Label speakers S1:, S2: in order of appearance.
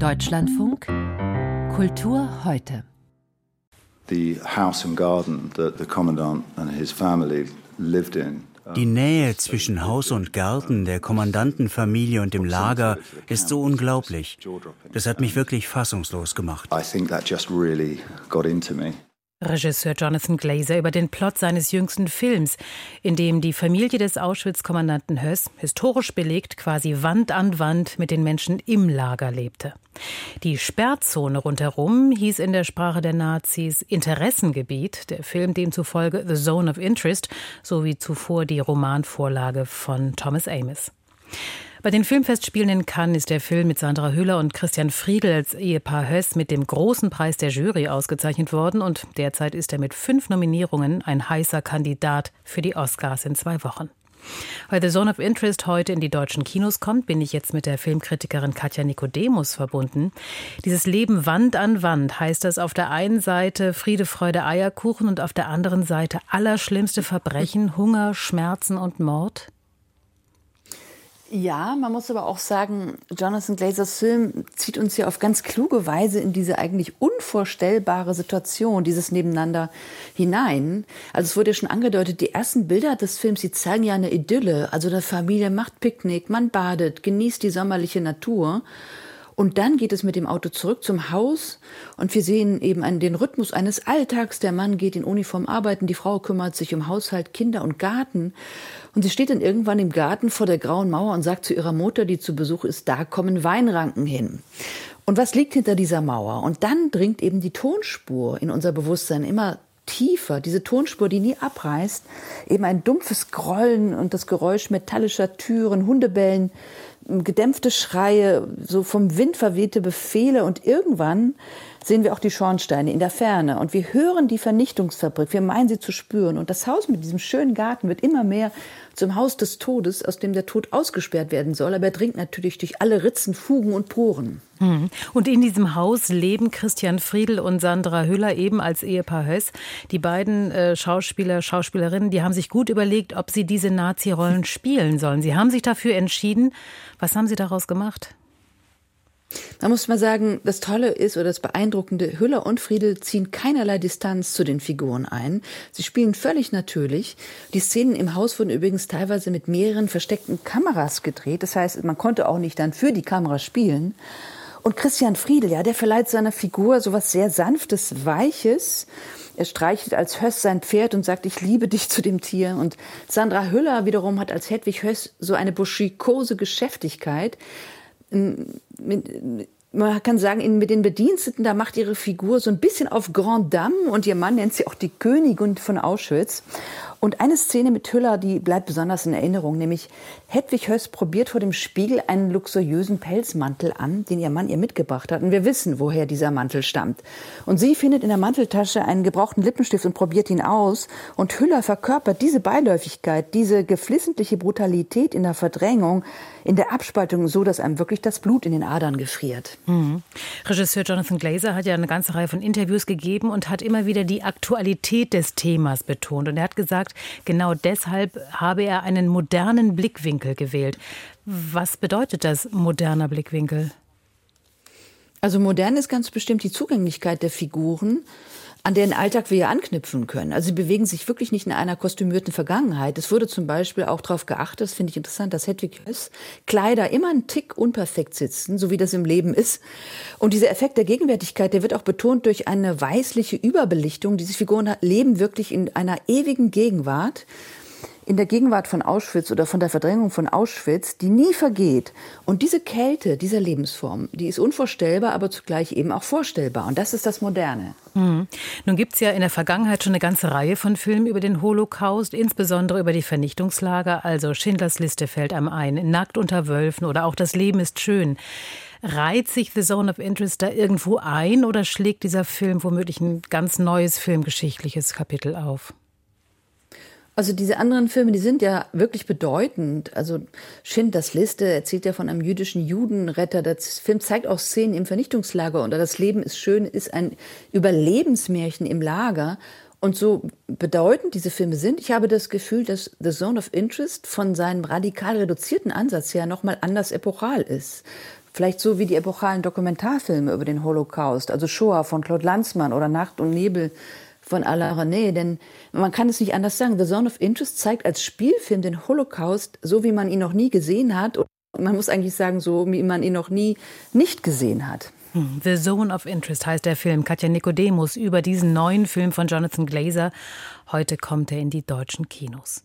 S1: Deutschlandfunk Kultur heute.
S2: The house and garden that the commandant and his family lived in
S3: die Nähe zwischen Haus und Garten der Kommandantenfamilie und dem Lager ist so unglaublich. Das hat mich wirklich fassungslos gemacht.
S2: I think that just really got into me.
S1: Regisseur Jonathan Glazer über den Plot seines jüngsten Films, in dem die Familie des Auschwitz-Kommandanten Höss historisch belegt quasi Wand an Wand mit den Menschen im Lager lebte. Die Sperrzone rundherum hieß in der Sprache der Nazis Interessengebiet, der Film demzufolge The Zone of Interest, sowie zuvor die Romanvorlage von Thomas Amis. Bei den Filmfestspielen in Cannes ist der Film mit Sandra Hüller und Christian Friedel als Ehepaar Höss mit dem großen Preis der Jury ausgezeichnet worden und derzeit ist er mit fünf Nominierungen ein heißer Kandidat für die Oscars in zwei Wochen. Weil The Zone of Interest heute in die deutschen Kinos kommt, bin ich jetzt mit der Filmkritikerin Katja Nikodemus verbunden. Dieses Leben Wand an Wand heißt das auf der einen Seite Friede, Freude, Eierkuchen und auf der anderen Seite allerschlimmste Verbrechen, Hunger, Schmerzen und Mord?
S4: Ja, man muss aber auch sagen, Jonathan Glazers Film zieht uns ja auf ganz kluge Weise in diese eigentlich unvorstellbare Situation, dieses Nebeneinander hinein. Also es wurde ja schon angedeutet, die ersten Bilder des Films, die zeigen ja eine Idylle. Also eine Familie macht Picknick, man badet, genießt die sommerliche Natur. Und dann geht es mit dem Auto zurück zum Haus und wir sehen eben an den Rhythmus eines Alltags. Der Mann geht in Uniform arbeiten, die Frau kümmert sich um Haushalt, Kinder und Garten. Und sie steht dann irgendwann im Garten vor der grauen Mauer und sagt zu ihrer Mutter, die zu Besuch ist, da kommen Weinranken hin. Und was liegt hinter dieser Mauer? Und dann dringt eben die Tonspur in unser Bewusstsein immer tiefer, diese Tonspur, die nie abreißt, eben ein dumpfes Grollen und das Geräusch metallischer Türen, Hundebellen, gedämpfte Schreie, so vom Wind verwehte Befehle und irgendwann sehen wir auch die Schornsteine in der Ferne und wir hören die Vernichtungsfabrik, wir meinen sie zu spüren und das Haus mit diesem schönen Garten wird immer mehr zum Haus des Todes, aus dem der Tod ausgesperrt werden soll, aber er dringt natürlich durch alle Ritzen, Fugen und Poren.
S1: Hm. Und in diesem Haus leben Christian Friedel und Sandra Hüller eben als Ehepaar Höss. Die beiden äh, Schauspieler, Schauspielerinnen, die haben sich gut überlegt, ob sie diese Nazi-Rollen spielen sollen. Sie haben sich dafür entschieden. Was haben Sie daraus gemacht?
S4: Da muss man sagen, das Tolle ist oder das Beeindruckende, Hüller und Friedel ziehen keinerlei Distanz zu den Figuren ein. Sie spielen völlig natürlich. Die Szenen im Haus wurden übrigens teilweise mit mehreren versteckten Kameras gedreht. Das heißt, man konnte auch nicht dann für die Kamera spielen. Und Christian Friedel, ja, der verleiht seiner Figur so was sehr sanftes, weiches. Er streichelt als Höss sein Pferd und sagt, ich liebe dich zu dem Tier. Und Sandra Hüller wiederum hat als Hedwig Höss so eine buschikose Geschäftigkeit man kann sagen, mit den Bediensteten, da macht ihre Figur so ein bisschen auf Grand Dame und ihr Mann nennt sie auch die Königin von Auschwitz. Und eine Szene mit Hüller, die bleibt besonders in Erinnerung, nämlich Hedwig Höss probiert vor dem Spiegel einen luxuriösen Pelzmantel an, den ihr Mann ihr mitgebracht hat. Und wir wissen, woher dieser Mantel stammt. Und sie findet in der Manteltasche einen gebrauchten Lippenstift und probiert ihn aus. Und Hüller verkörpert diese Beiläufigkeit, diese geflissentliche Brutalität in der Verdrängung, in der Abspaltung, so dass einem wirklich das Blut in den Adern gefriert.
S1: Mhm. Regisseur Jonathan Glazer hat ja eine ganze Reihe von Interviews gegeben und hat immer wieder die Aktualität des Themas betont. Und er hat gesagt, gesagt, genau deshalb habe er einen modernen Blickwinkel gewählt. Was bedeutet das moderner Blickwinkel?
S4: Also modern ist ganz bestimmt die Zugänglichkeit der Figuren an deren Alltag wir ja anknüpfen können. Also sie bewegen sich wirklich nicht in einer kostümierten Vergangenheit. Es wurde zum Beispiel auch darauf geachtet, das finde ich interessant, dass Hedwig Höss Kleider immer einen Tick unperfekt sitzen, so wie das im Leben ist. Und dieser Effekt der Gegenwärtigkeit, der wird auch betont durch eine weißliche Überbelichtung. Diese Figuren leben wirklich in einer ewigen Gegenwart in der Gegenwart von Auschwitz oder von der Verdrängung von Auschwitz, die nie vergeht. Und diese Kälte dieser Lebensform, die ist unvorstellbar, aber zugleich eben auch vorstellbar. Und das ist das Moderne.
S1: Mhm. Nun gibt es ja in der Vergangenheit schon eine ganze Reihe von Filmen über den Holocaust, insbesondere über die Vernichtungslager. Also Schindlers Liste fällt einem ein, Nackt unter Wölfen oder auch Das Leben ist schön. Reiht sich The Zone of Interest da irgendwo ein oder schlägt dieser Film womöglich ein ganz neues filmgeschichtliches Kapitel auf?
S4: Also diese anderen Filme, die sind ja wirklich bedeutend. Also Schindlers Liste erzählt ja von einem jüdischen Judenretter. Der Film zeigt auch Szenen im Vernichtungslager und das Leben ist schön, ist ein Überlebensmärchen im Lager. Und so bedeutend diese Filme sind, ich habe das Gefühl, dass The Zone of Interest von seinem radikal reduzierten Ansatz her nochmal anders epochal ist. Vielleicht so wie die epochalen Dokumentarfilme über den Holocaust, also Shoah von Claude Lanzmann oder Nacht und Nebel von Alain René. Denn man kann es nicht anders sagen. The Zone of Interest zeigt als Spielfilm den Holocaust so, wie man ihn noch nie gesehen hat. Und man muss eigentlich sagen, so wie man ihn noch nie nicht gesehen hat.
S1: Hm, The Zone of Interest heißt der Film. Katja Nikodemus über diesen neuen Film von Jonathan Glazer. Heute kommt er in die deutschen Kinos.